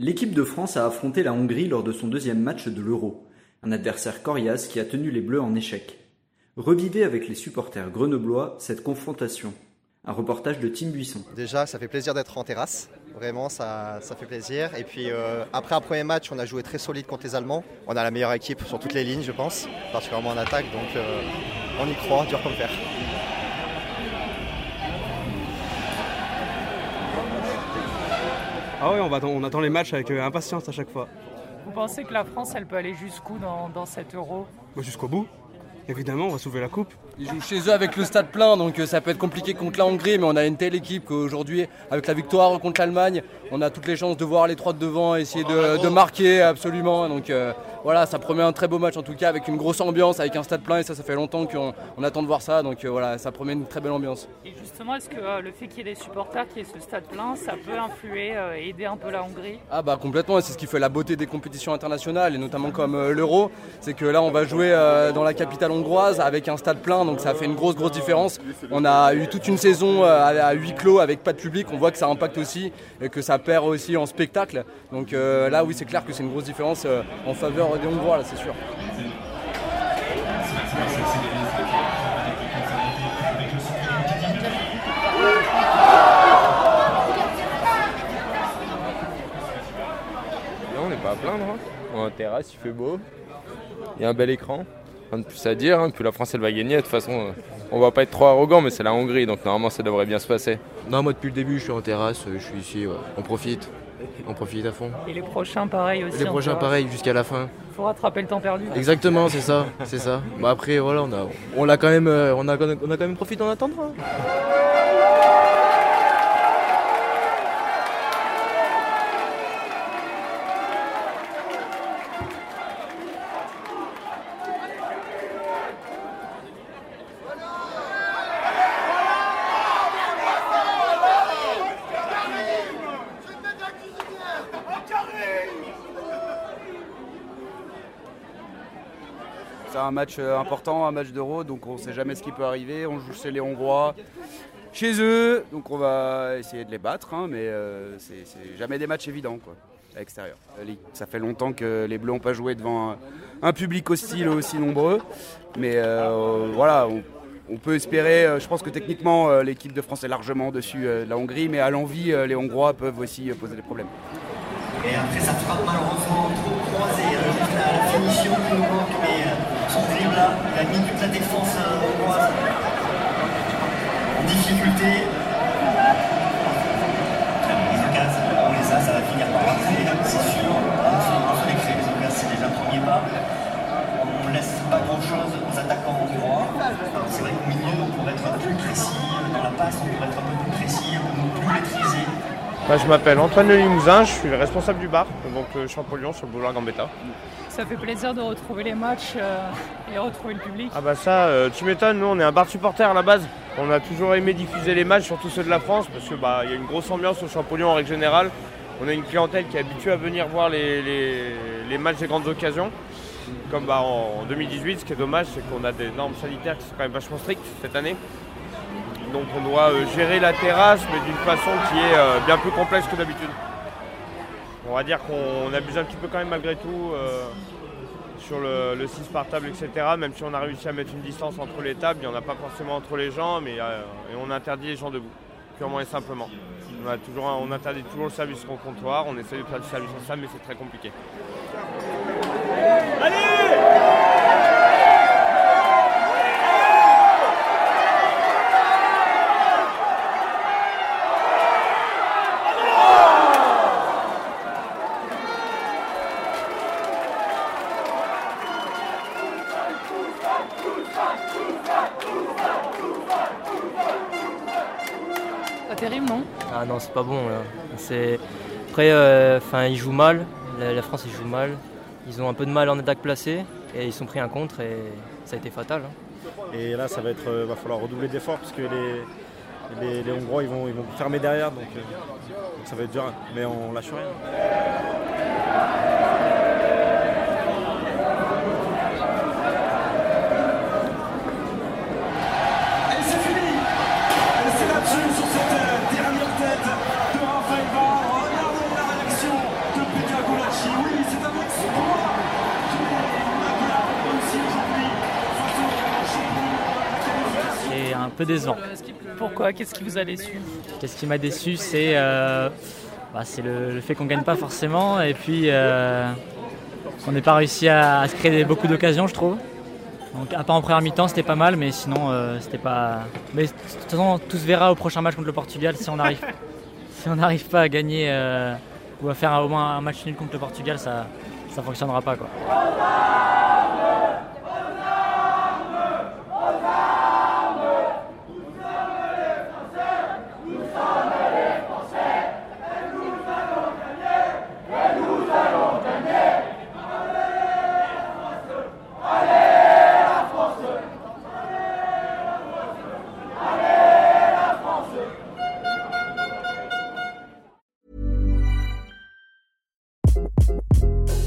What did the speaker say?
L'équipe de France a affronté la Hongrie lors de son deuxième match de l'Euro. Un adversaire coriace qui a tenu les Bleus en échec. Revivez avec les supporters grenoblois cette confrontation. Un reportage de Tim Buisson. Déjà, ça fait plaisir d'être en terrasse. Vraiment, ça, ça fait plaisir. Et puis, euh, après un premier match, on a joué très solide contre les Allemands. On a la meilleure équipe sur toutes les lignes, je pense, particulièrement en attaque. Donc, euh, on y croit, dur comme fer. Ah ouais, on, va, on attend les matchs avec euh, impatience à chaque fois. Vous pensez que la France, elle peut aller jusqu'où dans, dans cet euro? Bah, Jusqu'au bout. Évidemment, on va soulever la coupe. Ils jouent chez eux avec le stade plein, donc euh, ça peut être compliqué contre la Hongrie, mais on a une telle équipe qu'aujourd'hui, avec la victoire contre l'Allemagne, on a toutes les chances de voir les trois de devant, essayer de, de marquer absolument. Donc euh, voilà, ça promet un très beau match en tout cas, avec une grosse ambiance, avec un stade plein, et ça, ça fait longtemps qu'on on attend de voir ça. Donc euh, voilà, ça promet une très belle ambiance. Et justement, est-ce que euh, le fait qu'il y ait des supporters, qu'il y ait ce stade plein, ça peut influer et aider un peu la Hongrie? Ah bah complètement, et c'est ce qui fait la beauté des compétitions internationales, et notamment comme l'Euro, c'est que là on va jouer dans la capitale hongroise avec un stade plein, donc ça fait une grosse grosse différence. On a eu toute une saison euh, à, huis clos avec pas de public, on voit que ça impacte aussi, et que ça perd aussi en spectacle. Donc euh, là oui c'est clair que c'est une grosse différence euh, en faveur des Hongrois, là c'est sûr. On n'est pas à plaindre. hein. On terrasse, il fait beau. Il y a un bel écran. Rien de plus à dire. hein. Puis la France, elle va gagner. De toute façon, euh, on va pas être trop arrogant, mais c'est la Hongrie. Donc normalement, ça devrait bien se passer. Non, moi depuis le début, je suis en terrasse, euh, je suis ici, ouais. on profite. On profite à fond. Et les prochains, pareil aussi. Les prochains, terrasse. pareil, jusqu'à la fin. faut rattraper le temps perdu. Exactement, c'est ça, c'est ça. Bah après, voilà, on a, on l'a quand même, euh, on a, on a quand même profité en attendant. C'est un match euh, important, un match d'Euro, donc on sait jamais ce qui peut arriver. On joue chez les Hongrois, chez eux, donc on va essayer de les battre, hein, mais euh, c'est jamais des matchs évidents quoi, à l'extérieur. Euh, Ça fait longtemps que les Bleus n'ont pas joué devant un, public hostile aussi nombreux, mais euh, voilà, on, peut espérer. je pense que techniquement, l'équipe de France est largement au-dessus euh, de la Hongrie, mais à l'envie, les Hongrois peuvent aussi poser des problèmes. Et après, ça frappe malheureusement trop croisé. la, finition qui nous manque, mais son dribble là, il a la défense euh, en difficulté. Bah, je m'appelle Antoine Le Limousin, je suis le responsable du bar, donc euh, Champollion sur le boulevard Gambetta. Ça fait plaisir de retrouver les matchs euh, et retrouver le public. Ah bah ça, euh, tu m'étonnes, nous on est un bar supporter à la base. On a toujours aimé diffuser les matchs, surtout ceux de la France, parce que bah il y a une grosse ambiance au Champollion en règle générale. On a une clientèle qui est habituée à venir voir les, les- les matchs des grandes occasions. Comme bah, en, en 2018, ce qui est dommage, c'est qu'on a des normes sanitaires qui sont quand même vachement strictes cette année. Donc on doit euh, gérer la terrasse, mais d'une façon qui est euh, bien plus complexe que d'habitude. On va dire qu'on abuse un petit peu quand même malgré tout euh, sur le, le 6 par table, etc. Même si on a réussi à mettre une distance entre les tables, il n'y en a pas forcément entre les gens, mais et on interdit les gens debout, purement et simplement. On interdit toujours le service au comptoir, on essaie de faire du service en salle, mais c'est très compliqué. Pas terrible, non Ah non, c'est pas bon là. Après, euh, ils jouent mal. La, France, ils jouent mal. Ils ont un peu de mal en attaque placée et ils sont pris un contre et ça a été fatal. Hein. Et là, ça va être, euh, va falloir redoubler d'efforts parce que les, les, Hongrois ils vont, ils vont fermer derrière donc, euh, donc ça va être dur hein. mais on lâche rien. Peu décevant. Pourquoi? Qu'est-ce qui vous a déçu? Qu'est-ce qui m'a déçu, c'est euh, bah, le, le fait qu'on gagne pas forcément et puis euh, on n'est pas réussi à, à se créer des- beaucoup d'occasions, je trouve. Donc, à part en première mi-temps, c'était pas mal, mais sinon, euh, c'était pas. Mais de toute façon, tout se verra au prochain match contre le Portugal si on arrive, si on n'arrive pas à gagner euh, ou à faire un- au moins un match nul contre le Portugal, ça, ça fonctionnera pas quoi.